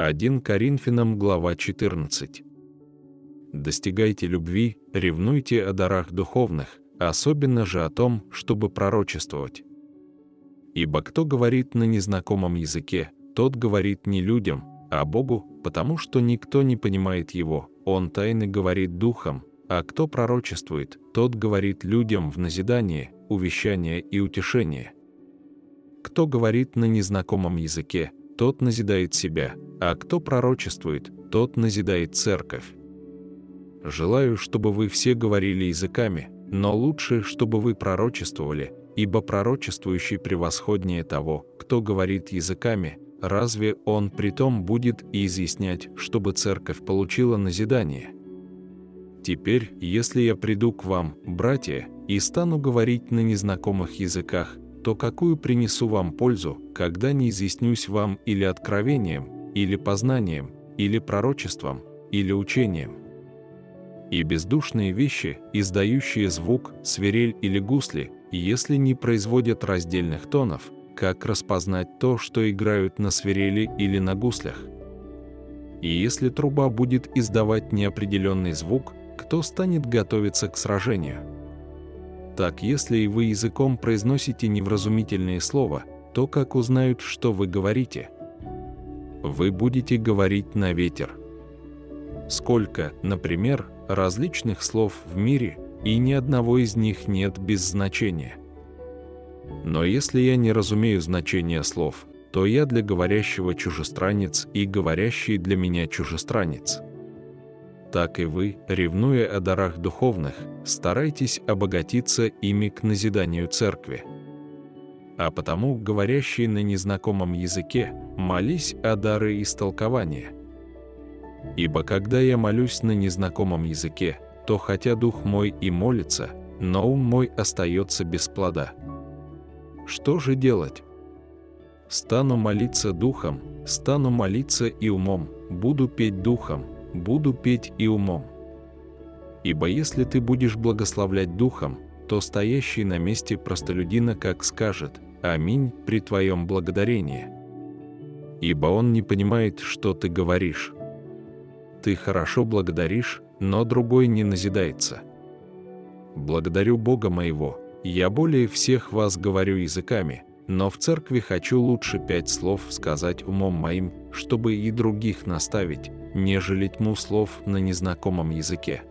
1 Коринфянам, глава 14. Достигайте любви, ревнуйте о дарах духовных, особенно же о том, чтобы пророчествовать. Ибо кто говорит на незнакомом языке, тот говорит не людям, а Богу, потому что никто не понимает его, он тайно говорит духом, а кто пророчествует, тот говорит людям в назидание, увещание и утешение. Кто говорит на незнакомом языке, тот назидает себя, а кто пророчествует, тот назидает церковь. Желаю, чтобы вы все говорили языками, но лучше, чтобы вы пророчествовали, ибо пророчествующий превосходнее того, кто говорит языками, разве он притом будет и изъяснять, чтобы церковь получила назидание? Теперь, если я приду к вам, братья, и стану говорить на незнакомых языках, то какую принесу вам пользу, когда не изъяснюсь вам или откровением, или познанием, или пророчеством, или учением? И бездушные вещи, издающие звук, свирель или гусли, если не производят раздельных тонов, как распознать то, что играют на свирели или на гуслях? И если труба будет издавать неопределенный звук, кто станет готовиться к сражению? Так, если и вы языком произносите невразумительные слова, то как узнают, что вы говорите? Вы будете говорить на ветер. Сколько, например, различных слов в мире, и ни одного из них нет без значения. Но если я не разумею значения слов, то я для говорящего чужестранец и говорящий для меня чужестранец. Так и вы, ревнуя о дарах духовных, старайтесь обогатиться ими к назиданию церкви. А потому, говорящий на незнакомом языке, молись о дары истолкования – Ибо когда я молюсь на незнакомом языке, то хотя дух мой и молится, но ум мой остается без плода. Что же делать? Стану молиться духом, стану молиться и умом, буду петь духом, буду петь и умом. Ибо если ты будешь благословлять духом, то стоящий на месте простолюдина как скажет «Аминь» при твоем благодарении. Ибо он не понимает, что ты говоришь ты хорошо благодаришь, но другой не назидается. Благодарю Бога моего, я более всех вас говорю языками, но в церкви хочу лучше пять слов сказать умом моим, чтобы и других наставить, нежели тьму слов на незнакомом языке.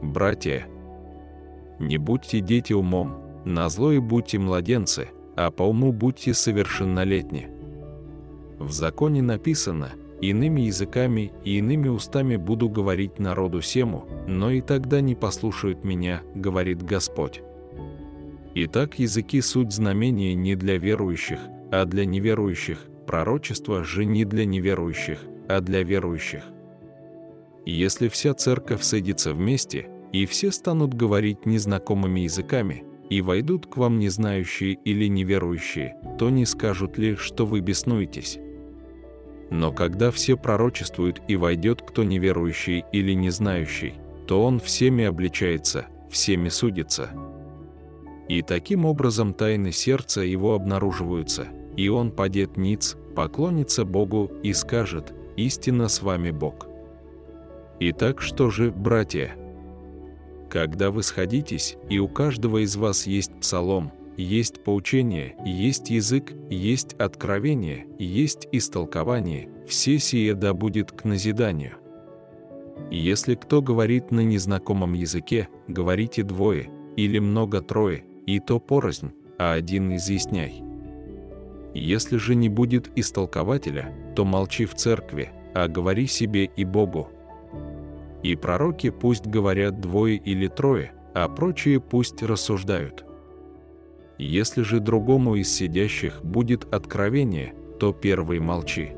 Братья, не будьте дети умом, на злое будьте младенцы, а по уму будьте совершеннолетни. В законе написано – Иными языками и иными устами буду говорить народу сему, но и тогда не послушают меня, говорит Господь. Итак, языки – суть знамения не для верующих, а для неверующих, пророчество же не для неверующих, а для верующих. Если вся церковь садится вместе, и все станут говорить незнакомыми языками, и войдут к вам незнающие или неверующие, то не скажут ли, что вы беснуетесь? Но когда все пророчествуют и войдет кто неверующий или не знающий, то он всеми обличается, всеми судится. И таким образом тайны сердца его обнаруживаются, и он падет ниц, поклонится Богу и скажет «Истинно с вами Бог». Итак, что же, братья? Когда вы сходитесь, и у каждого из вас есть псалом – есть поучение, есть язык, есть откровение, есть истолкование, все сие да будет к назиданию. Если кто говорит на незнакомом языке, говорите двое, или много-трое, и то порознь, а один изъясняй. Если же не будет истолкователя, то молчи в церкви, а говори себе и Богу. И пророки пусть говорят двое или трое, а прочие пусть рассуждают. Если же другому из сидящих будет откровение, то первый молчи.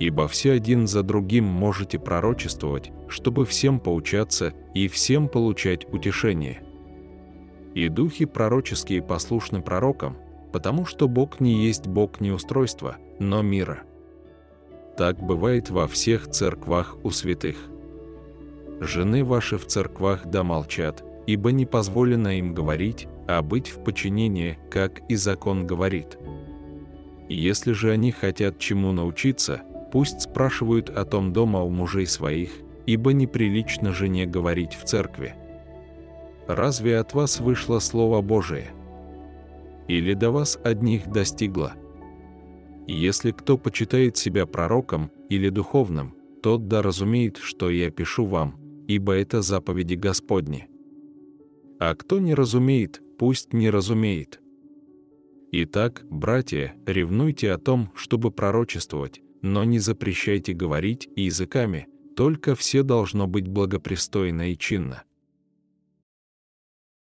Ибо все один за другим можете пророчествовать, чтобы всем поучаться и всем получать утешение. И духи пророческие послушны пророкам, потому что Бог не есть Бог неустройства, но мира. Так бывает во всех церквах у святых. Жены ваши в церквах да молчат, ибо не позволено им говорить, а быть в подчинении, как и закон говорит. Если же они хотят чему научиться, пусть спрашивают о том дома у мужей своих, ибо неприлично жене говорить в церкви. Разве от вас вышло Слово Божие? Или до вас одних достигло? Если кто почитает себя пророком или духовным, тот да разумеет, что я пишу вам, ибо это заповеди Господни. А кто не разумеет, пусть не разумеет. Итак, братья, ревнуйте о том, чтобы пророчествовать, но не запрещайте говорить языками, только все должно быть благопристойно и чинно.